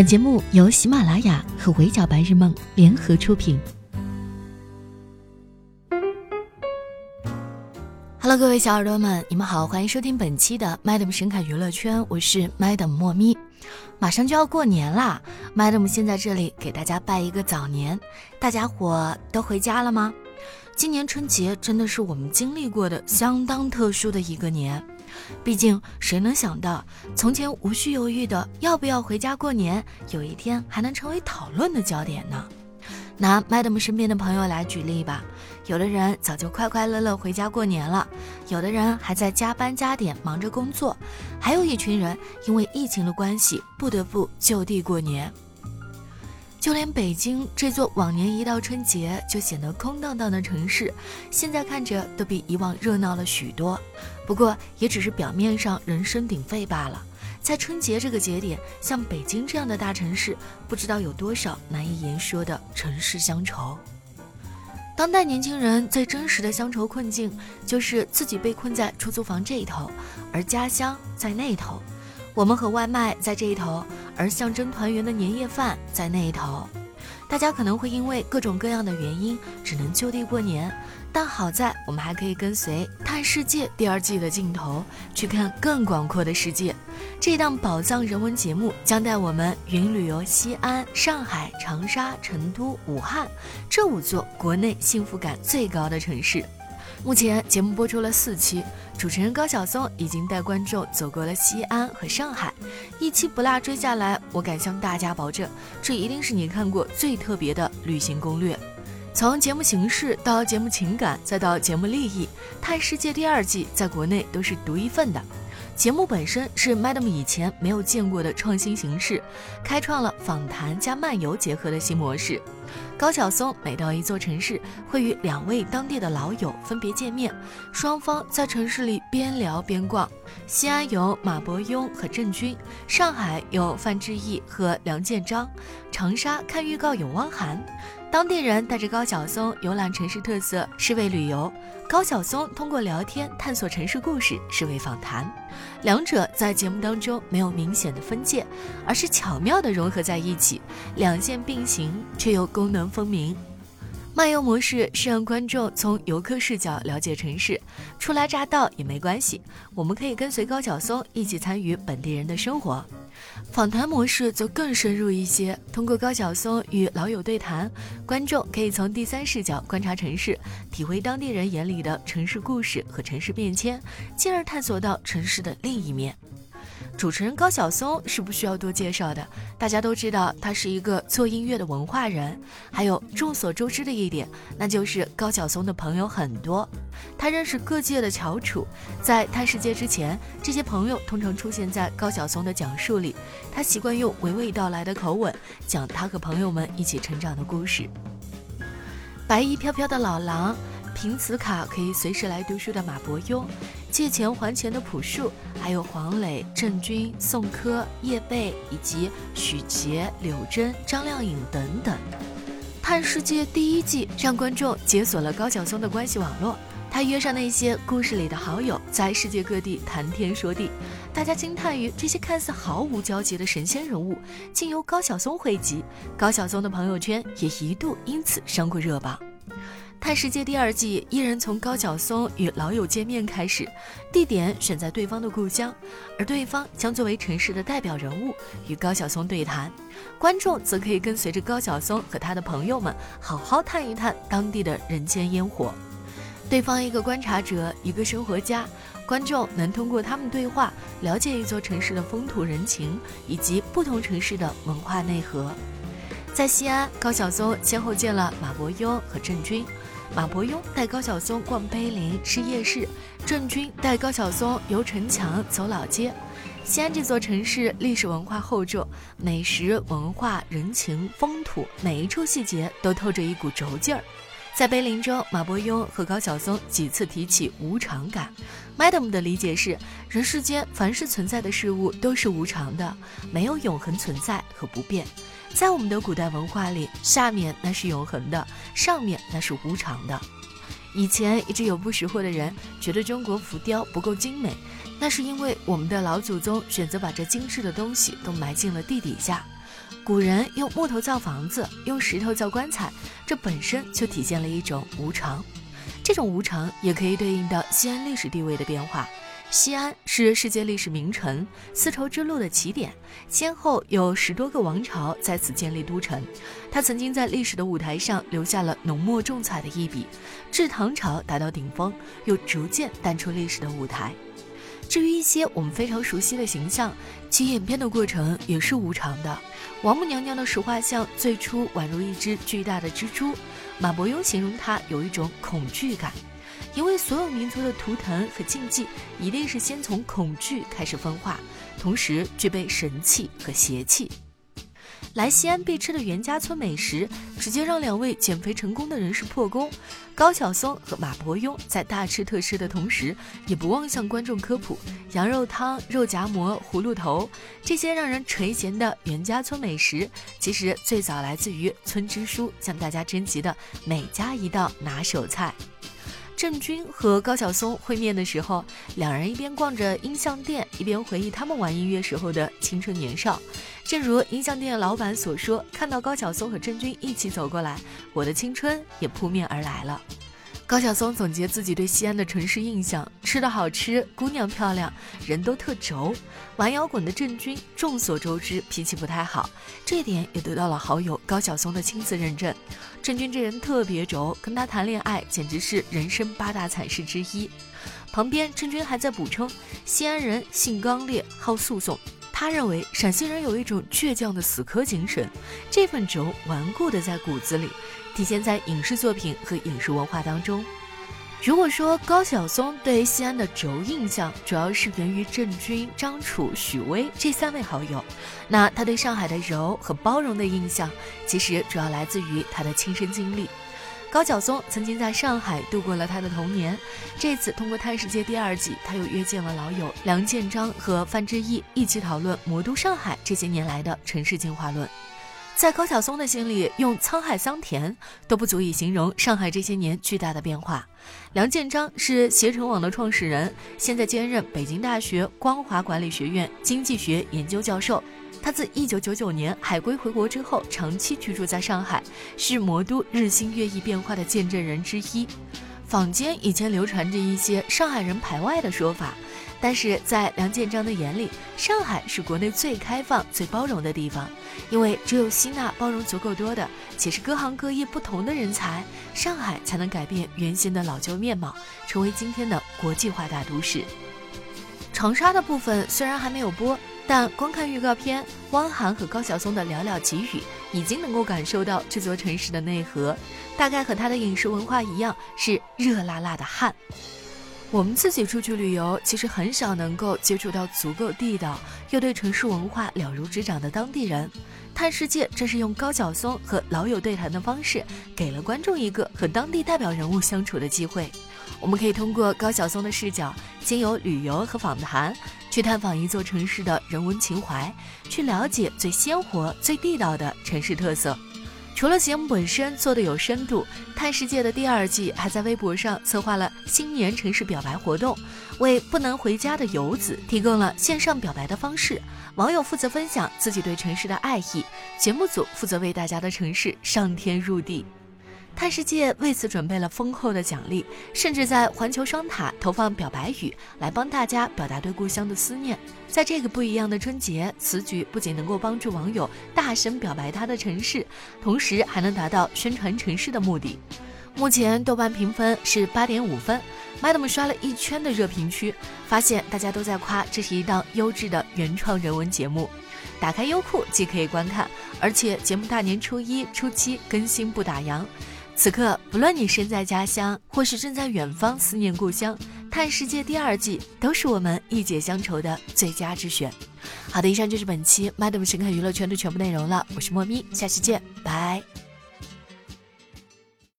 本节目由喜马拉雅和围剿白日梦联合出品。Hello，各位小耳朵们，你们好，欢迎收听本期的 Madam 神侃娱乐圈，我是 Madam 莫咪。马上就要过年啦，Madam 先在这里给大家拜一个早年，大家伙都回家了吗？今年春节真的是我们经历过的相当特殊的一个年。毕竟，谁能想到，从前无需犹豫的要不要回家过年，有一天还能成为讨论的焦点呢？拿 Madam 身边的朋友来举例吧，有的人早就快快乐乐回家过年了，有的人还在加班加点忙着工作，还有一群人因为疫情的关系不得不就地过年。就连北京这座往年一到春节就显得空荡荡的城市，现在看着都比以往热闹了许多。不过也只是表面上人声鼎沸罢了。在春节这个节点，像北京这样的大城市，不知道有多少难以言说的城市乡愁。当代年轻人最真实的乡愁困境，就是自己被困在出租房这一头，而家乡在那头。我们和外卖在这一头。而象征团圆的年夜饭在那一头，大家可能会因为各种各样的原因只能就地过年，但好在我们还可以跟随《探世界》第二季的镜头去看更广阔的世界。这档宝藏人文节目将带我们云旅游西安、上海、长沙、成都、武汉这五座国内幸福感最高的城市。目前节目播出了四期，主持人高晓松已经带观众走过了西安和上海，一期不落追下来，我敢向大家保证，这一定是你看过最特别的旅行攻略。从节目形式到节目情感，再到节目利益，《探世界》第二季在国内都是独一份的。节目本身是 Madam 以前没有见过的创新形式，开创了访谈加漫游结合的新模式。高晓松每到一座城市，会与两位当地的老友分别见面，双方在城市里边聊边逛。西安有马伯庸和郑钧，上海有范志毅和梁建章，长沙看预告有汪涵。当地人带着高晓松游览城市特色，是为旅游；高晓松通过聊天探索城市故事，是为访谈。两者在节目当中没有明显的分界，而是巧妙地融合在一起，两线并行却又功能分明。漫游模式是让观众从游客视角了解城市，初来乍到也没关系，我们可以跟随高晓松一起参与本地人的生活。访谈模式则更深入一些，通过高晓松与老友对谈，观众可以从第三视角观察城市，体会当地人眼里的城市故事和城市变迁，进而探索到城市的另一面。主持人高晓松是不需要多介绍的，大家都知道他是一个做音乐的文化人。还有众所周知的一点，那就是高晓松的朋友很多，他认识各界的翘楚。在探世界之前，这些朋友通常出现在高晓松的讲述里，他习惯用娓娓道来的口吻讲他和朋友们一起成长的故事。白衣飘飘的老狼。凭此卡可以随时来读书的马伯庸，借钱还钱的朴树，还有黄磊、郑钧、宋柯、叶蓓以及许杰、柳真、张靓颖等等。探世界第一季让观众解锁了高晓松的关系网络，他约上那些故事里的好友，在世界各地谈天说地，大家惊叹于这些看似毫无交集的神仙人物，竟由高晓松汇集。高晓松的朋友圈也一度因此上过热榜。《探世界》第二季依然从高晓松与老友见面开始，地点选在对方的故乡，而对方将作为城市的代表人物与高晓松对谈，观众则可以跟随着高晓松和他的朋友们好好探一探当地的人间烟火。对方一个观察者，一个生活家，观众能通过他们对话了解一座城市的风土人情以及不同城市的文化内核。在西安，高晓松先后见了马伯庸和郑钧。马伯庸带高晓松逛碑林、吃夜市，郑钧带高晓松游城墙、走老街。西安这座城市历史文化厚重，美食、文化、人情、风土，每一处细节都透着一股轴劲儿。在碑林中，马伯庸和高晓松几次提起无常感。Madam 的理解是：人世间凡是存在的事物都是无常的，没有永恒存在和不变。在我们的古代文化里，下面那是永恒的，上面那是无常的。以前一直有不识货的人觉得中国浮雕不够精美，那是因为我们的老祖宗选择把这精致的东西都埋进了地底下。古人用木头造房子，用石头造棺材，这本身就体现了一种无常。这种无常也可以对应到西安历史地位的变化。西安是世界历史名城，丝绸之路的起点，先后有十多个王朝在此建立都城。它曾经在历史的舞台上留下了浓墨重彩的一笔，至唐朝达到顶峰，又逐渐淡出历史的舞台。至于一些我们非常熟悉的形象，其演变的过程也是无常的。王母娘娘的石画像最初宛如一只巨大的蜘蛛，马伯庸形容它有一种恐惧感，因为所有民族的图腾和禁忌一定是先从恐惧开始分化，同时具备神气和邪气。来西安必吃的袁家村美食，直接让两位减肥成功的人士破功。高晓松和马伯庸在大吃特吃的同时，也不忘向观众科普羊肉汤、肉夹馍、葫芦头这些让人垂涎的袁家村美食，其实最早来自于村支书向大家征集的每家一道拿手菜。郑钧和高晓松会面的时候，两人一边逛着音像店，一边回忆他们玩音乐时候的青春年少。正如音像店老板所说：“看到高晓松和郑钧一起走过来，我的青春也扑面而来了。”高晓松总结自己对西安的城市印象：吃的好吃，姑娘漂亮，人都特轴。玩摇滚的郑钧众所周知脾气不太好，这点也得到了好友高晓松的亲自认证。郑钧这人特别轴，跟他谈恋爱简直是人生八大惨事之一。旁边郑钧还在补充：西安人性刚烈，好诉讼。他认为陕西人有一种倔强的死磕精神，这份轴顽固的在骨子里，体现在影视作品和影视文化当中。如果说高晓松对西安的轴印象主要是源于郑钧、张楚、许巍这三位好友，那他对上海的柔和包容的印象，其实主要来自于他的亲身经历。高晓松曾经在上海度过了他的童年。这次通过《探世界》第二季，他又约见了老友梁建章和范志毅，一起讨论魔都上海这些年来的城市进化论。在高晓松的心里，用沧海桑田都不足以形容上海这些年巨大的变化。梁建章是携程网的创始人，现在兼任北京大学光华管理学院经济学研究教授。他自1999年海归回国之后，长期居住在上海，是魔都日新月异变化的见证人之一。坊间以前流传着一些上海人排外的说法，但是在梁建章的眼里，上海是国内最开放、最包容的地方。因为只有吸纳包容足够多的，且是各行各业不同的人才，上海才能改变原先的老旧面貌，成为今天的国际化大都市。长沙的部分虽然还没有播。但光看预告片，汪涵和高晓松的寥寥几语，已经能够感受到这座城市的内核，大概和他的饮食文化一样，是热辣辣的汗。我们自己出去旅游，其实很少能够接触到足够地道又对城市文化了如指掌的当地人。探世界正是用高晓松和老友对谈的方式，给了观众一个和当地代表人物相处的机会。我们可以通过高晓松的视角，经由旅游和访谈。去探访一座城市的人文情怀，去了解最鲜活、最地道的城市特色。除了节目本身做的有深度，《探世界》的第二季还在微博上策划了新年城市表白活动，为不能回家的游子提供了线上表白的方式。网友负责分享自己对城市的爱意，节目组负责为大家的城市上天入地。探世界为此准备了丰厚的奖励，甚至在环球双塔投放表白语，来帮大家表达对故乡的思念。在这个不一样的春节，此举不仅能够帮助网友大声表白他的城市，同时还能达到宣传城市的目的。目前豆瓣评分是八点五分，Madam 刷了一圈的热评区，发现大家都在夸这是一档优质的原创人文节目。打开优酷即可以观看，而且节目大年初一、初七更新不打烊。此刻，不论你身在家乡，或是正在远方思念故乡，《探世界》第二季都是我们一解乡愁的最佳之选。好的，以上就是本期 Madam 神看娱乐圈的全部内容了。我是莫咪，下期见，拜。